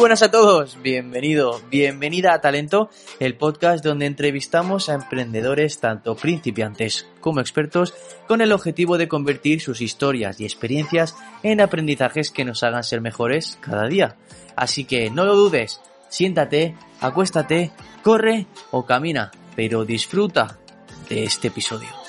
buenas a todos, bienvenido, bienvenida a Talento, el podcast donde entrevistamos a emprendedores tanto principiantes como expertos con el objetivo de convertir sus historias y experiencias en aprendizajes que nos hagan ser mejores cada día. Así que no lo dudes, siéntate, acuéstate, corre o camina, pero disfruta de este episodio.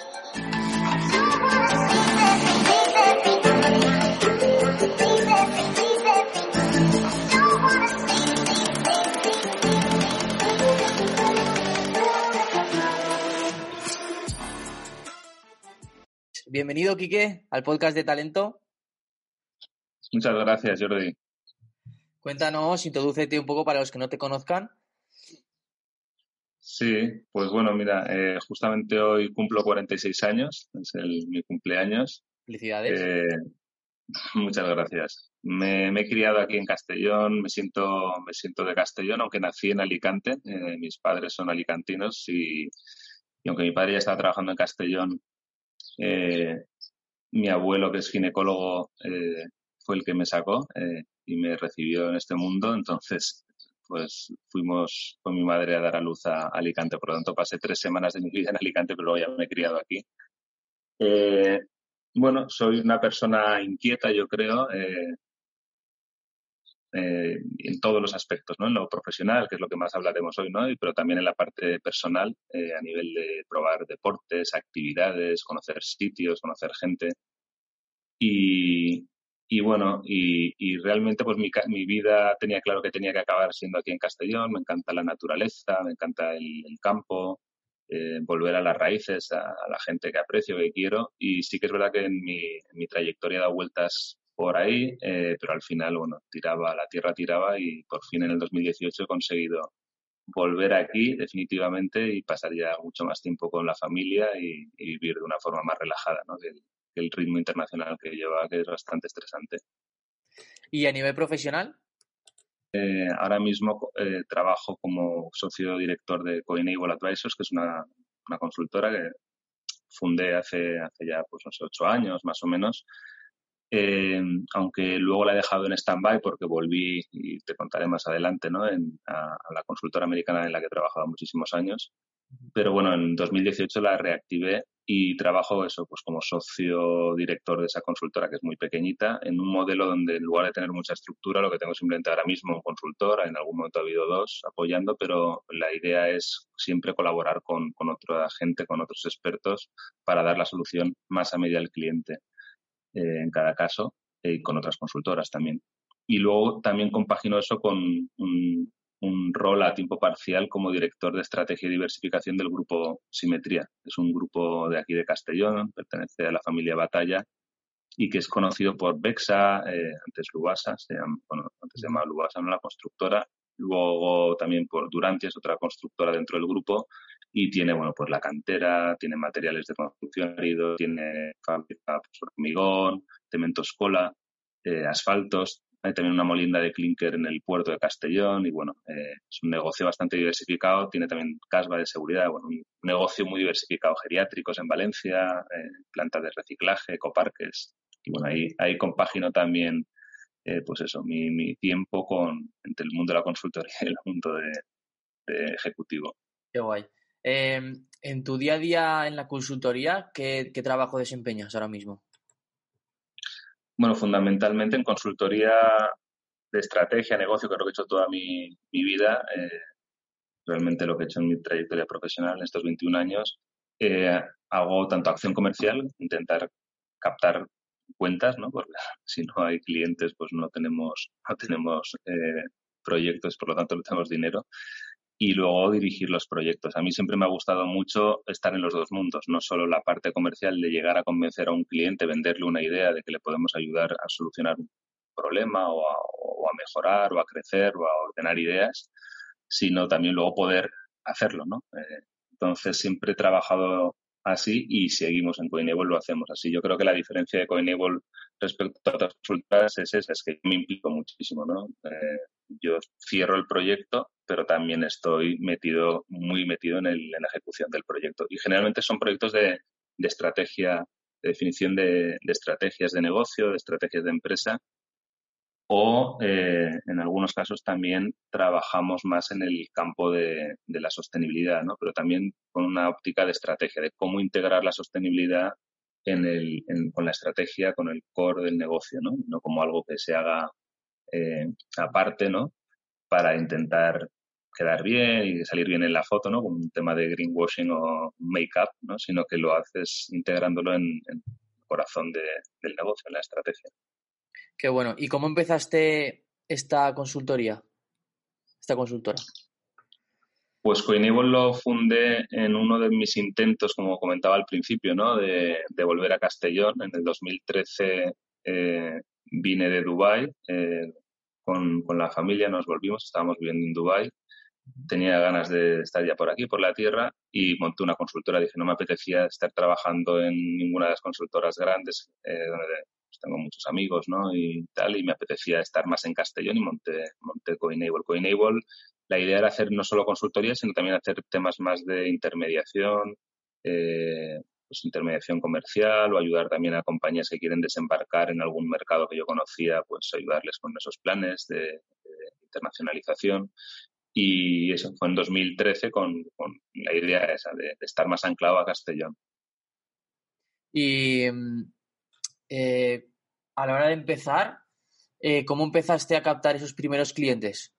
Bienvenido, Quique, al podcast de Talento. Muchas gracias, Jordi. Cuéntanos, introdúcete un poco para los que no te conozcan. Sí, pues bueno, mira, eh, justamente hoy cumplo 46 años, es el, mi cumpleaños. Felicidades. Eh, muchas gracias. Me, he criado aquí en Castellón, me siento, me siento de Castellón, aunque nací en Alicante. Eh, mis padres son alicantinos y, y, aunque mi padre ya estaba trabajando en Castellón, mi abuelo, que es ginecólogo, fue el que me sacó y me recibió en este mundo. Entonces, pues fuimos con mi madre a dar a luz a Alicante. Por lo tanto, pasé tres semanas de mi vida en Alicante, pero luego ya me he criado aquí. Eh, bueno, soy una persona inquieta, yo creo, eh, eh, en todos los aspectos, ¿no? En lo profesional, que es lo que más hablaremos hoy, ¿no? Pero también en la parte personal, a nivel de probar deportes, actividades, conocer sitios, conocer gente. Y, y bueno, y, y realmente pues mi, mi, vida tenía claro que tenía que acabar siendo aquí en Castellón, me encanta la naturaleza, me encanta el, el campo, eh, volver a las raíces, a, a, la gente que aprecio, que quiero, y sí que es verdad que en mi, en mi trayectoria he dado vueltas por ahí, eh, pero al final, bueno, tiraba, la tierra tiraba y por fin en el 2018 he conseguido volver aquí definitivamente y pasar ya mucho más tiempo con la familia y, y vivir de una forma más relajada, ¿no? Que, el ritmo internacional que lleva, que es bastante estresante. ¿Y a nivel profesional? Eh, ahora mismo eh, trabajo como socio director de Coenable Advisors, que es una, una consultora que fundé hace, hace ya pues, unos ocho años más o menos. Eh, aunque luego la he dejado en stand-by porque volví, y te contaré más adelante, ¿no? En, a, a, la consultora americana en la que he trabajado muchísimos años. Pero bueno, en 2018 la reactivé y trabajo eso, pues como socio director de esa consultora que es muy pequeñita, en un modelo donde en lugar de tener mucha estructura, lo que tengo simplemente ahora mismo un consultor, en algún momento ha habido dos apoyando, pero la idea es siempre colaborar con, con otra gente, con otros expertos, para dar la solución más a medida al cliente eh, en cada caso y con otras consultoras también. Y luego también compagino eso con un, rol a tiempo parcial como director de estrategia y diversificación del grupo Simetría. Es un grupo de aquí de Castellón, pertenece a la familia Batalla y que es conocido por Bexa, eh, antes Lubasa, se antes se llamaba Lubasa, no la constructora, luego también por Durantia, otra constructora dentro del grupo, y tiene, bueno, pues la cantera, tiene materiales de construcción, tiene fábrica, pues, hormigón, cementos cola, eh, asfaltos, hay también una molinda de clinker en el puerto de Castellón y bueno, eh, es un negocio bastante diversificado, tiene también casva de seguridad, bueno, un negocio muy diversificado, geriátricos en Valencia, eh, plantas de reciclaje, ecoparques y bueno, ahí, ahí compagino también eh, pues eso, mi, mi, tiempo con entre el mundo de la consultoría y el mundo de ejecutivo. Qué guay. En tu día a día en la consultoría, ¿qué, trabajo desempeñas ahora mismo? Bueno, fundamentalmente en consultoría de estrategia, negocio, que es lo que he hecho toda mi, mi vida, eh, realmente lo que he hecho en mi trayectoria profesional en estos 21 años, eh, hago tanto acción comercial, intentar captar cuentas, ¿no? Porque si no hay clientes, pues no tenemos, no tenemos eh, proyectos, por lo tanto no tenemos dinero y luego dirigir los proyectos. A mí siempre me ha gustado mucho estar en los dos mundos, no solo la parte comercial de llegar a convencer a un cliente, venderle una idea de que le podemos ayudar a solucionar un problema o a, mejorar o a crecer o a ordenar ideas, sino también luego poder hacerlo, ¿no? Eh, entonces siempre he trabajado así y seguimos en Coinable lo hacemos así. Yo creo que la diferencia de Coinable respecto a otras consultas es esa, es que me implico muchísimo, ¿no? Eh, yo cierro el proyecto, pero también estoy metido, muy metido en, el, en la ejecución del proyecto. Y generalmente son proyectos de, de estrategia, de definición de, de, estrategias de negocio, de estrategias de empresa, o eh, en algunos casos también trabajamos más en el campo de, la sostenibilidad, ¿no? pero también con una óptica de estrategia, de cómo integrar la sostenibilidad en el, con la estrategia, con el core del negocio, ¿no? no como algo que se haga eh, aparte, ¿no? para intentar quedar bien y salir bien en la foto, ¿no? Como un tema de greenwashing o make-up, ¿no? Sino que lo haces integrándolo en, el corazón del negocio, en la estrategia. Qué bueno. ¿Y cómo empezaste esta consultoría? Esta consultora. Pues Coinable lo fundé en uno de mis intentos, como comentaba al principio, ¿no? De, volver a Castellón. En el 2013 eh, vine de Dubái eh, con, con, la familia, nos volvimos, estábamos viviendo en Dubái tenía ganas de estar ya por aquí, por la tierra, y monté una consultora. Dije, no me apetecía estar trabajando en ninguna de las consultoras grandes, eh, donde pues, tengo muchos amigos, ¿no? Y tal, y me apetecía estar más en Castellón y monté, monté Coinable. Coinable, la idea era hacer no solo consultoría, sino también hacer temas más de intermediación, eh, pues intermediación comercial o ayudar también a compañías que quieren desembarcar en algún mercado que yo conocía, pues ayudarles con esos planes de internacionalización. Y eso fue en 2013 con, con la idea esa de, estar más anclado a Castellón. Y eh, a la hora de empezar, eh, ¿cómo empezaste a captar esos primeros clientes?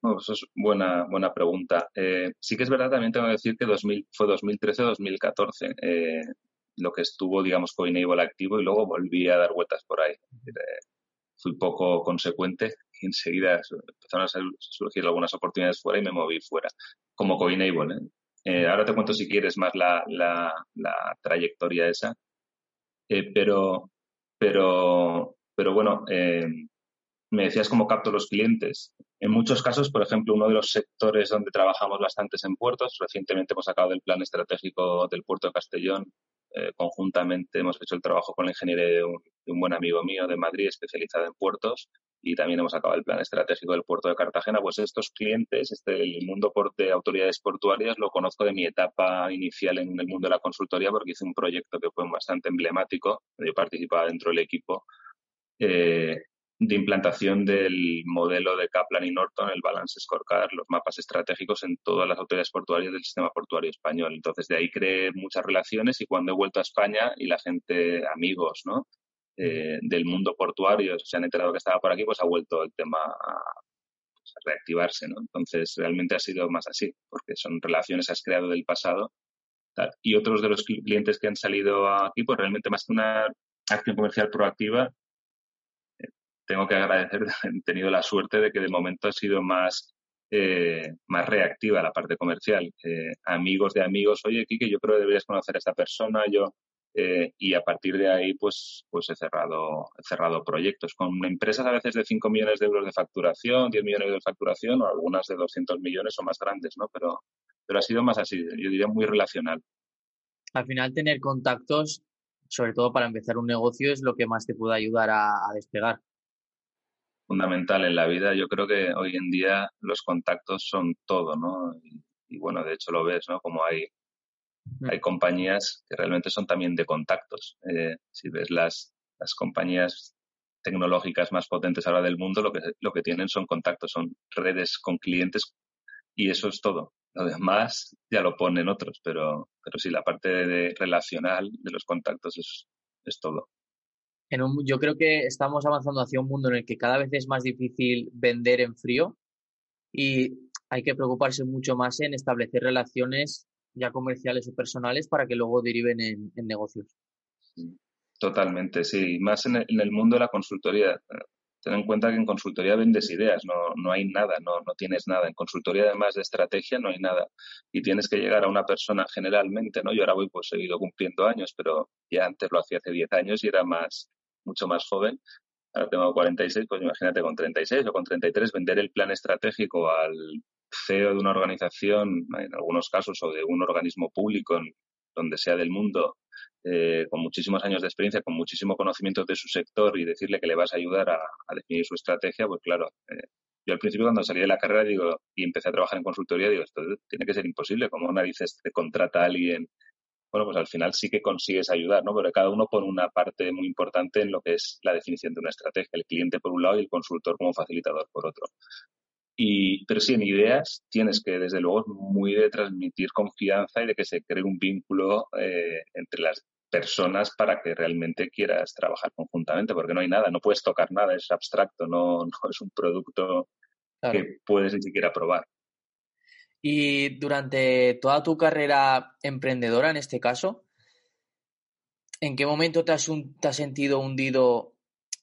Pues eso es buena, buena pregunta. Eh, sí que es verdad, también tengo que decir que 2000, fue 2013-2014 lo que estuvo, digamos, Coinable activo y luego volví a dar vueltas por ahí. fui poco consecuente enseguida empezaron a surgir algunas oportunidades fuera y me moví fuera, como Coinable. ¿eh? Eh, ahora te cuento si quieres más la, la, trayectoria esa, eh, pero, pero, pero bueno, me decías cómo capto los clientes. En muchos casos, por ejemplo, uno de los sectores donde trabajamos bastantes en puertos, recientemente hemos sacado del plan estratégico del puerto de Castellón, conjuntamente hemos hecho el trabajo con la ingeniería de un, de un, buen amigo mío de Madrid especializado en puertos y también hemos acabado el plan estratégico del puerto de Cartagena, pues estos clientes, este, el mundo de autoridades portuarias, lo conozco de mi etapa inicial en el mundo de la consultoría porque hice un proyecto que fue bastante emblemático, yo participaba dentro del equipo, eh, de implantación del modelo de Kaplan y Norton, el Balance Scorecard, los mapas estratégicos en todas las autoridades portuarias del sistema portuario español. Entonces, de ahí creé muchas relaciones y cuando he vuelto a España y la gente, amigos, ¿no? Eh, del mundo portuario se han enterado que estaba por aquí, pues ha vuelto el tema a, pues, reactivarse, ¿no? Entonces, realmente ha sido más así, porque son relaciones que has creado del pasado. Y otros de los clientes que han salido aquí, pues realmente más que una acción comercial proactiva, tengo que agradecer, he tenido la suerte de que de momento ha sido más, eh, más reactiva la parte comercial. amigos de amigos, oye, Kike, yo creo que deberías conocer a esta persona, yo eh, y a partir de ahí, pues, pues he cerrado, he cerrado proyectos con empresas a veces de 5 millones de euros de facturación, 10 millones de euros de facturación o algunas de 200 millones o más grandes, ¿no? Pero, pero ha sido más así, yo diría muy relacional. Al final, tener contactos, sobre todo para empezar un negocio, es lo que más te puede ayudar a, despegar. Fundamental en la vida. Yo creo que hoy en día los contactos son todo, ¿no? Y, y bueno, de hecho lo ves, ¿no? Como hay hay compañías que realmente son también de contactos. Eh, si ves las, las compañías tecnológicas más potentes ahora del mundo, lo que, lo que tienen son contactos, son redes con clientes y eso es todo. Lo demás ya lo ponen otros, pero, pero sí, la parte de relacional de los contactos es, es todo. En yo creo que estamos avanzando hacia un mundo en el que cada vez es más difícil vender en frío y hay que preocuparse mucho más en establecer relaciones ya comerciales o personales para que luego deriven en, negocios. Totalmente, sí. Más en el, mundo de la consultoría. Ten en cuenta que en consultoría vendes ideas, no, no hay nada, no, no tienes nada. En consultoría, además de estrategia, no hay nada. Y tienes que llegar a una persona generalmente, ¿no? Yo ahora voy pues seguido cumpliendo años, pero ya antes lo hacía hace 10 años y era más, mucho más joven. Ahora tengo 46, pues imagínate con 36 o con 33 vender el plan estratégico al CEO de una organización, en algunos casos, o de un organismo público, donde sea del mundo, eh, con muchísimos años de experiencia, con muchísimo conocimiento de su sector y decirle que le vas a ayudar a, definir su estrategia, pues claro, eh, yo al principio cuando salí de la carrera digo y empecé a trabajar en consultoría, digo, esto tiene que ser imposible, como narices te contrata a alguien bueno, pues al final sí que consigues ayudar, ¿no? Pero cada uno pone una parte muy importante en lo que es la definición de una estrategia, el cliente por un lado y el consultor como facilitador por otro. Y, pero sí, en ideas tienes que, desde luego, muy de transmitir confianza y de que se cree un vínculo eh, entre las personas para que realmente quieras trabajar conjuntamente, porque no hay nada, no puedes tocar nada, es abstracto, no, no es un producto que puedes ni siquiera probar. Y durante toda tu carrera emprendedora, en este caso, ¿en qué momento te has, sentido hundido?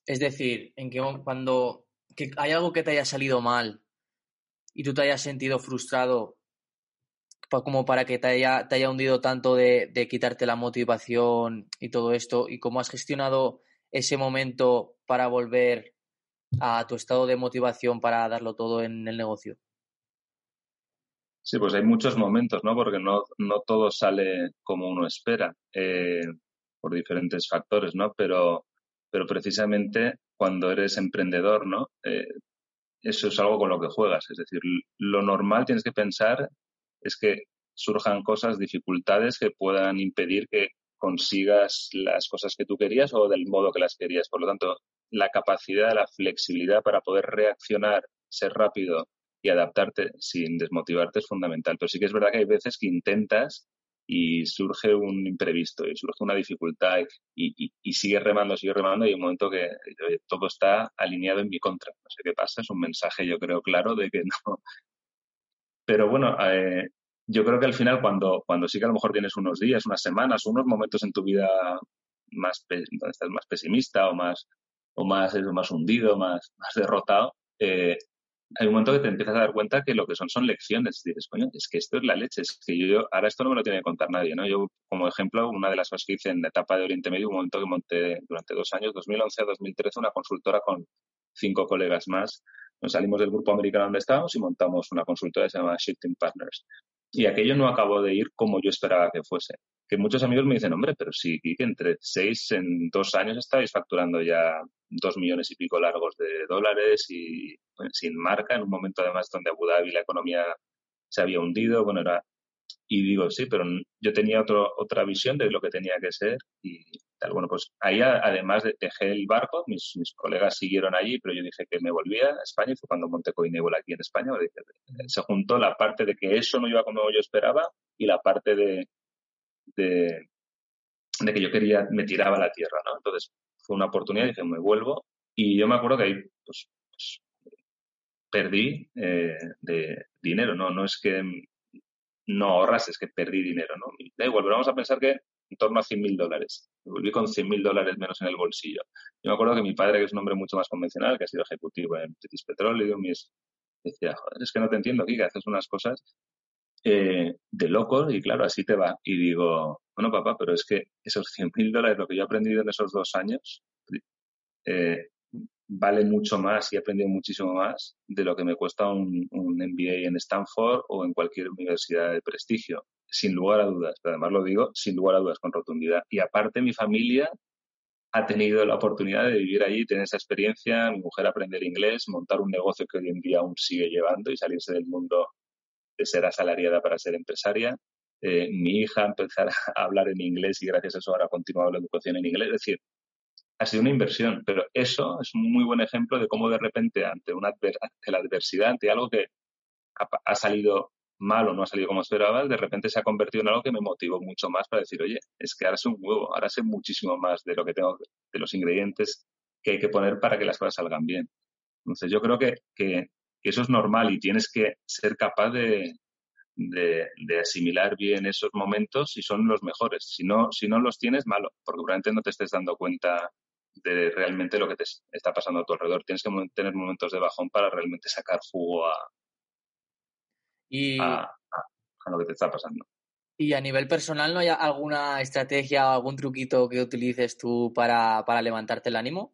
Es decir, en qué cuando hay algo que te haya salido mal y tú te hayas sentido frustrado como para que te haya, te haya hundido tanto de, de, quitarte la motivación y todo esto, y cómo has gestionado ese momento para volver a tu estado de motivación para darlo todo en el negocio. Sí, pues hay muchos momentos, ¿no? Porque no, no todo sale como uno espera, eh, por diferentes factores, ¿no? Pero, pero precisamente cuando eres emprendedor, ¿no? Eh, eso es algo con lo que juegas. Es decir, lo normal tienes que pensar es que surjan cosas, dificultades que puedan impedir que consigas las cosas que tú querías o del modo que las querías. Por lo tanto, la capacidad, la flexibilidad para poder reaccionar, ser rápido y adaptarte sin desmotivarte es fundamental. Pero sí que es verdad que hay veces que intentas y surge un imprevisto y surge una dificultad y, y, y sigues remando, sigues remando y hay un momento que todo está alineado en mi contra. No sé qué pasa, es un mensaje yo creo claro de que no. Pero bueno, eh, yo creo que al final cuando, cuando sí que a lo mejor tienes unos días, unas semanas, unos momentos en tu vida más donde estás más pesimista o más o más, más hundido, más, más derrotado, eh, hay un momento que te empiezas a dar cuenta que lo que son son lecciones. Dices, coño, es que esto es la leche, es que yo, ahora esto no me lo tiene que contar nadie, ¿no? Yo, como ejemplo, una de las cosas que hice en la etapa de Oriente Medio, un momento que monté durante dos años, 2011 a 2013, una consultora con cinco colegas más. Nos salimos del grupo americano donde estábamos y montamos una consultora que se llama Shifting Partners. Y aquello no acabó de ir como yo esperaba que fuese. Que muchos amigos me dicen, hombre, pero sí, que entre seis en dos años estáis facturando ya dos millones y pico largos de dólares y sin marca, en un momento además donde Abu Dhabi la economía se había hundido, bueno, era... Y digo, sí, pero yo tenía otro, otra visión de lo que tenía que ser y tal. Bueno, pues ahí además dejé el barco, mis, colegas siguieron allí, pero yo dije que me volvía a España y fue cuando monté Coinable aquí en España. Se juntó la parte de que eso no iba como yo esperaba y la parte de, de, que yo quería, me tiraba la tierra, ¿no? Entonces fue una oportunidad, dije, me vuelvo. Y yo me acuerdo que ahí, pues, pues perdí eh, de dinero, ¿no? No es que no ahorras, es que perdí dinero, ¿no? Da igual, pero vamos a pensar que en torno a 100 mil dólares. Me volví con 100 mil dólares menos en el bolsillo. Yo me acuerdo que mi padre, que es un hombre mucho más convencional, que ha sido ejecutivo en British Petroleum, y decía, joder, es que no te entiendo que haces unas cosas eh, de locos y claro, así te va. Y digo, bueno, papá, pero es que esos 100 mil dólares, lo que yo he aprendido en esos dos años, eh, vale mucho más y he aprendido muchísimo más de lo que me cuesta un, MBA en Stanford o en cualquier universidad de prestigio, sin lugar a dudas. Además lo digo sin lugar a dudas, con rotundidad. Y aparte mi familia ha tenido la oportunidad de vivir allí, tener esa experiencia, mi mujer aprender inglés, montar un negocio que hoy en día aún sigue llevando y salirse del mundo de ser asalariada para ser empresaria. Eh, mi hija empezar a hablar en inglés y gracias a eso ahora ha continuado la educación en inglés. Es decir, ha sido una inversión, pero eso es un muy buen ejemplo de cómo de repente ante, una ante la adversidad, ante algo que ha, ha, salido mal o no ha salido como esperaba, de repente se ha convertido en algo que me motivó mucho más para decir, oye, es que ahora sé un huevo, ahora sé muchísimo más de lo que tengo, de los ingredientes que hay que poner para que las cosas salgan bien. Entonces yo creo que, que, que eso es normal y tienes que ser capaz de, de, de, asimilar bien esos momentos y son los mejores. Si no, si no los tienes, malo, porque probablemente no te estés dando cuenta de realmente lo que te está pasando a tu alrededor. Tienes que tener momentos de bajón para realmente sacar jugo a, y, a, a, a lo que te está pasando. Y a nivel personal, ¿no hay alguna estrategia o algún truquito que utilices tú para, para levantarte el ánimo?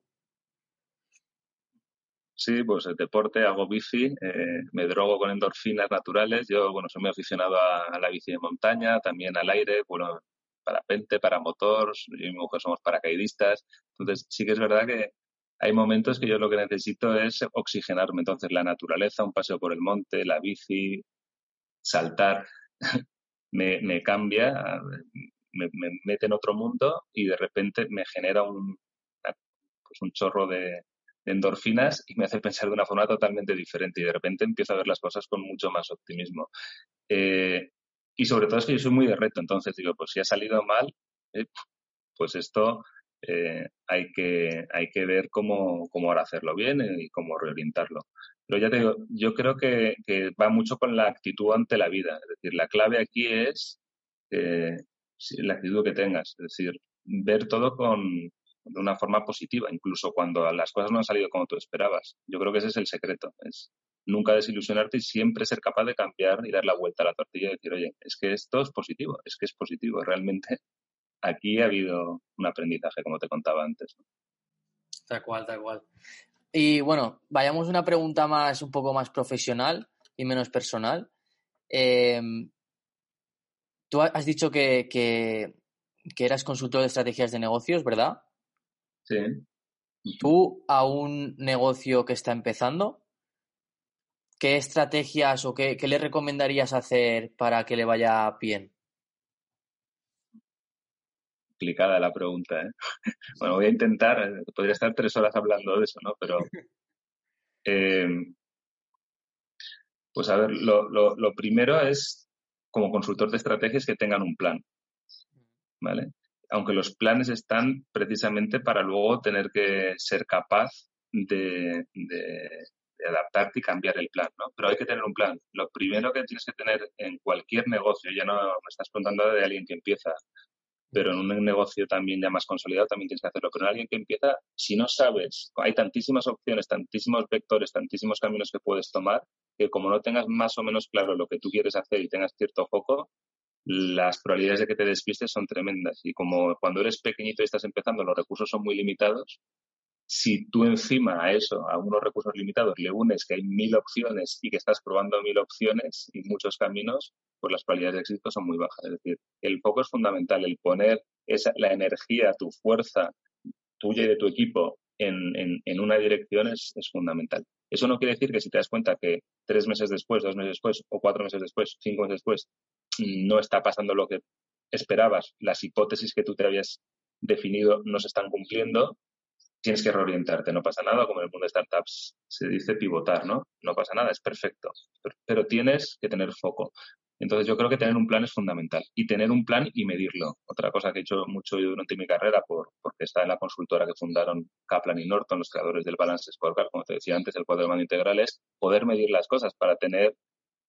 Sí, pues el deporte, hago bici, eh, me drogo con endorfinas naturales. Yo, bueno, soy muy aficionado a, la bici de montaña, también al aire, bueno, parapente, para motor, yo y mi mujer somos paracaidistas. Entonces, sí que es verdad que hay momentos que yo lo que necesito es oxigenarme. Entonces, la naturaleza, un paseo por el monte, la bici, saltar, me, me cambia, me, mete en otro mundo y de repente me genera un, pues un chorro de, endorfinas y me hace pensar de una forma totalmente diferente y de repente empiezo a ver las cosas con mucho más optimismo. Eh, y sobre todo es que yo soy muy de reto, entonces digo, pues si ha salido mal, eh, pues esto eh, hay, que, hay que ver cómo, cómo ahora hacerlo bien y cómo reorientarlo. Pero ya te digo, yo creo que, va mucho con la actitud ante la vida. Es decir, la clave aquí es la actitud que tengas. Es decir, ver todo con, de una forma positiva, incluso cuando las cosas no han salido como tú esperabas. Yo creo que ese es el secreto. Es nunca desilusionarte y siempre ser capaz de cambiar y dar la vuelta a la tortilla y decir, oye, es que esto es positivo, es que es positivo. Realmente aquí ha habido un aprendizaje, como te contaba antes. Tal cual, tal cual. Y bueno, vayamos a una pregunta más, un poco más profesional y menos personal. Em, tú has dicho que, que, eras consultor de estrategias de negocios, ¿verdad? Sí. Tú a un negocio que está empezando, ¿qué estrategias o qué, qué le recomendarías hacer para que le vaya bien? complicada la pregunta. ¿eh? Bueno, voy a intentar, podría estar tres horas hablando de eso, ¿no? Pero, eh, pues a ver, lo, lo, primero es, como consultor de estrategias, que tengan un plan, ¿vale? Aunque los planes están precisamente para luego tener que ser capaz de, adaptarte y cambiar el plan, ¿no? Pero hay que tener un plan. Lo primero que tienes que tener en cualquier negocio, ya no me estás preguntando de alguien que empieza pero en un negocio también ya más consolidado también tienes que hacerlo. Pero en alguien que empieza, si no sabes, hay tantísimas opciones, tantísimos vectores, tantísimos caminos que puedes tomar, que como no tengas más o menos claro lo que tú quieres hacer y tengas cierto foco, las probabilidades de que te despistes son tremendas. Y como cuando eres pequeñito y estás empezando, los recursos son muy limitados, si tú encima a eso, a unos recursos limitados, le unes que hay mil opciones y que estás probando mil opciones y muchos caminos, pues las probabilidades de éxito son muy bajas. Es decir, el foco es fundamental, el poner esa, la energía, tu fuerza tuya y de tu equipo en, en, una dirección es, es, fundamental. Eso no quiere decir que si te das cuenta que tres meses después, dos meses después, o cuatro meses después, cinco meses después, no está pasando lo que esperabas, las hipótesis que tú te habías definido no se están cumpliendo, tienes que reorientarte, no pasa nada, como en el mundo de startups se dice pivotar, ¿no? No pasa nada, es perfecto, pero, tienes que tener foco. Entonces yo creo que tener un plan es fundamental y tener un plan y medirlo. Otra cosa que he hecho mucho yo durante mi carrera, por, porque está en la consultora que fundaron Kaplan y Norton, los creadores del Balance Scorecard, como te decía antes, el cuadro de mando integral, es poder medir las cosas para tener,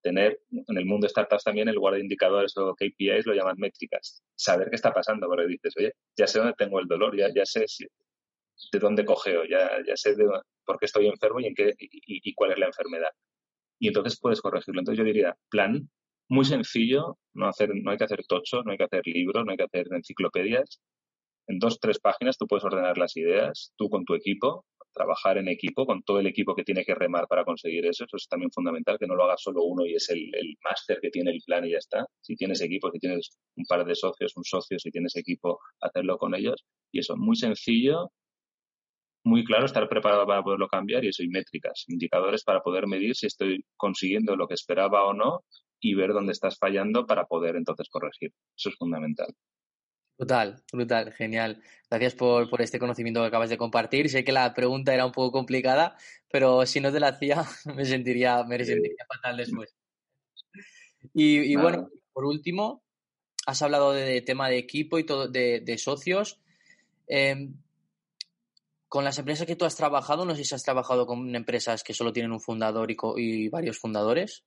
tener en el mundo de startups también, el lugar de indicadores o KPIs lo llaman métricas. Saber qué está pasando, porque dices, oye, ya sé dónde tengo el dolor, ya, ya sé de dónde cogeo, ya, ya sé de por qué estoy enfermo y, en qué, y, cuál es la enfermedad. Y entonces puedes corregirlo. Entonces yo diría, plan, muy sencillo, no, hacer, no hay que hacer tocho, no hay que hacer libros, no hay que hacer enciclopedias. En dos, tres páginas tú puedes ordenar las ideas, tú con tu equipo, trabajar en equipo, con todo el equipo que tiene que remar para conseguir eso. Eso es también fundamental, que no lo haga solo uno y es el, el máster que tiene el plan y ya está. Si tienes equipo, si tienes un par de socios, un socio, si tienes equipo, hacerlo con ellos. Y eso, muy sencillo, muy claro, estar preparado para poderlo cambiar y eso, y métricas, indicadores para poder medir si estoy consiguiendo lo que esperaba o no y ver dónde estás fallando para poder entonces corregir. Eso es fundamental. Brutal, brutal, genial. Gracias por, por, este conocimiento que acabas de compartir. Sé que la pregunta era un poco complicada, pero si no te la hacía, me sentiría, me sentiría fatal después. Y, y bueno, por último, has hablado de, tema de equipo y todo, de, de socios. Eh, con las empresas que tú has trabajado, no sé si has trabajado con empresas que solo tienen un fundador y, varios fundadores.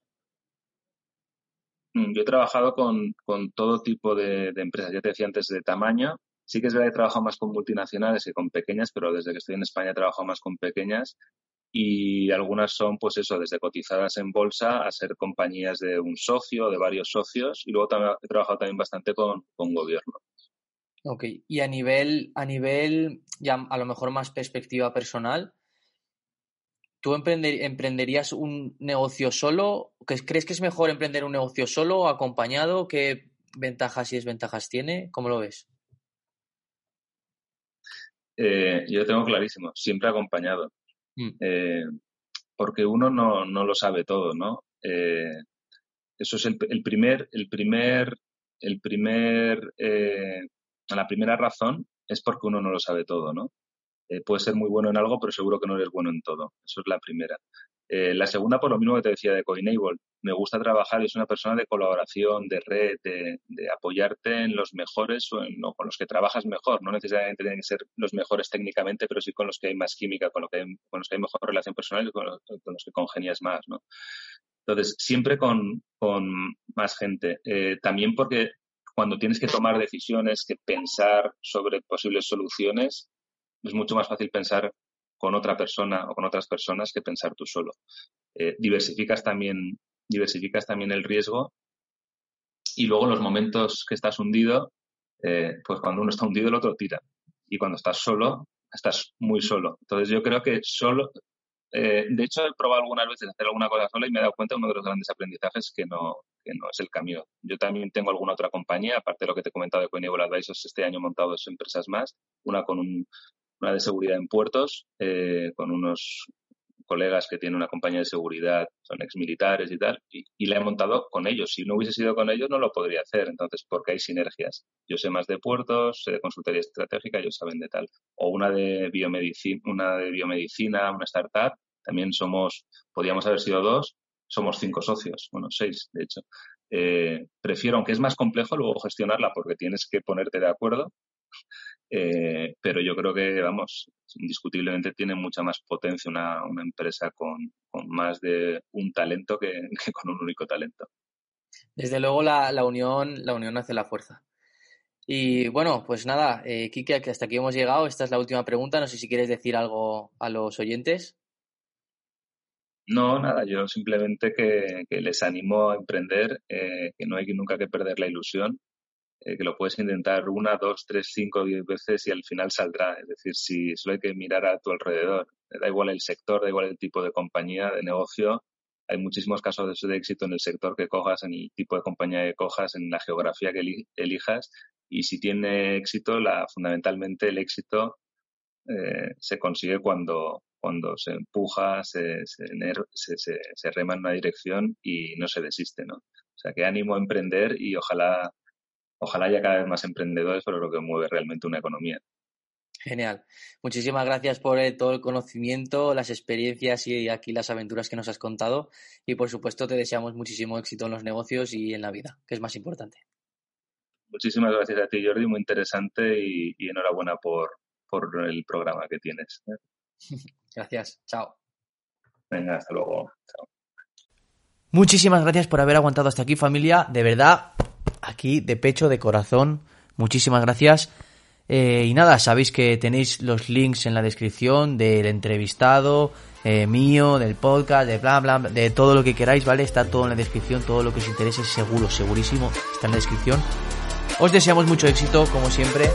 Mm, yo he trabajado con, todo tipo de, empresas, ya te decía antes de tamaño. Sí que es verdad que he trabajado más con multinacionales que con pequeñas, pero desde que estoy en España he trabajado más con pequeñas y algunas son, pues eso, desde cotizadas en bolsa a ser compañías de un socio, de varios socios y luego también he trabajado también bastante con, con gobierno. Ok, y a nivel, a nivel, ya a lo mejor más perspectiva personal, ¿tú emprenderías un negocio solo? ¿Crees que es mejor emprender un negocio solo o acompañado? ¿Qué ventajas y desventajas tiene? ¿Cómo lo ves? Eh, yo tengo clarísimo, siempre acompañado. Mm. Eh, porque uno no, no, lo sabe todo, ¿no? Eh, eso es el, el, primer, el primer el primer, eh, la primera razón es porque uno no lo sabe todo, ¿no? Eh, puedes ser muy bueno en algo, pero seguro que no eres bueno en todo. Eso es la primera. Eh, la segunda, por lo mismo que te decía de Coinable, me gusta trabajar es una persona de colaboración, de red, de, apoyarte en los mejores o, en, con los que trabajas mejor. No necesariamente tienen que ser los mejores técnicamente, pero sí con los que hay más química, con, lo que con los que hay mejor relación personal y con los, que congenias más, ¿no? Entonces, siempre con, más gente. Eh, también porque cuando tienes que tomar decisiones, que pensar sobre posibles soluciones, es mucho más fácil pensar con otra persona o con otras personas que pensar tú solo. Eh, diversificas también diversificas también el riesgo y luego los momentos que estás hundido, eh, pues cuando uno está hundido el otro tira y cuando estás solo, estás muy solo. Entonces yo creo que solo, eh, de hecho he probado algunas veces hacer alguna cosa sola y me he dado cuenta de uno de los grandes aprendizajes que no, que no es el camino. Yo también tengo alguna otra compañía, aparte de lo que te he comentado de Coinable Advisors, este año he montado dos empresas más, una con un, una de seguridad en puertos, eh, con unos colegas que tienen una compañía de seguridad, son exmilitares y tal, y, la he montado con ellos. Si no hubiese sido con ellos, no lo podría hacer. Entonces, porque hay sinergias. Yo sé más de puertos, sé de consultoría estratégica, ellos saben de tal. O una de biomedicina, una de biomedicina, una startup, también somos, podríamos haber sido dos, somos cinco socios, bueno, seis, de hecho. Eh, prefiero, aunque es más complejo, luego gestionarla porque tienes que ponerte de acuerdo eh, pero yo creo que, vamos, indiscutiblemente tiene mucha más potencia una, una empresa con, con, más de un talento que, con un único talento. Desde luego la, la, unión, la unión hace la fuerza. Y bueno, pues nada, eh, Kike, que hasta aquí hemos llegado. Esta es la última pregunta. No sé si quieres decir algo a los oyentes. No, nada, yo simplemente que, que les animo a emprender, eh, que no hay nunca que perder la ilusión eh, que lo puedes intentar una, dos, tres, cinco, diez veces y al final saldrá. Es decir, si solo hay que mirar a tu alrededor, da igual el sector, da igual el tipo de compañía, de negocio, hay muchísimos casos de éxito en el sector que cojas, en el tipo de compañía que cojas, en la geografía que elijas. Y si tiene éxito, la, fundamentalmente el éxito eh, se consigue cuando, cuando se empuja, se, se, se, se, rema en una dirección y no se desiste, ¿no? O sea, que ánimo a emprender y ojalá ojalá haya cada vez más emprendedores, pero lo que mueve realmente una economía. Genial. Muchísimas gracias por eh, todo el conocimiento, las experiencias y aquí las aventuras que nos has contado. Y por supuesto te deseamos muchísimo éxito en los negocios y en la vida, que es más importante. Muchísimas gracias a ti, Jordi. Muy interesante y, enhorabuena por, por el programa que tienes. gracias. Chao. Venga, hasta luego. Chao. Muchísimas gracias por haber aguantado hasta aquí, familia. De verdad, aquí de pecho, de corazón. Muchísimas gracias. Eh, y nada, sabéis que tenéis los links en la descripción del entrevistado, eh, mío, del podcast, de bla, bla, de todo lo que queráis, ¿vale? Está todo en la descripción, todo lo que os interese, seguro, segurísimo, está en la descripción. Os deseamos mucho éxito, como siempre.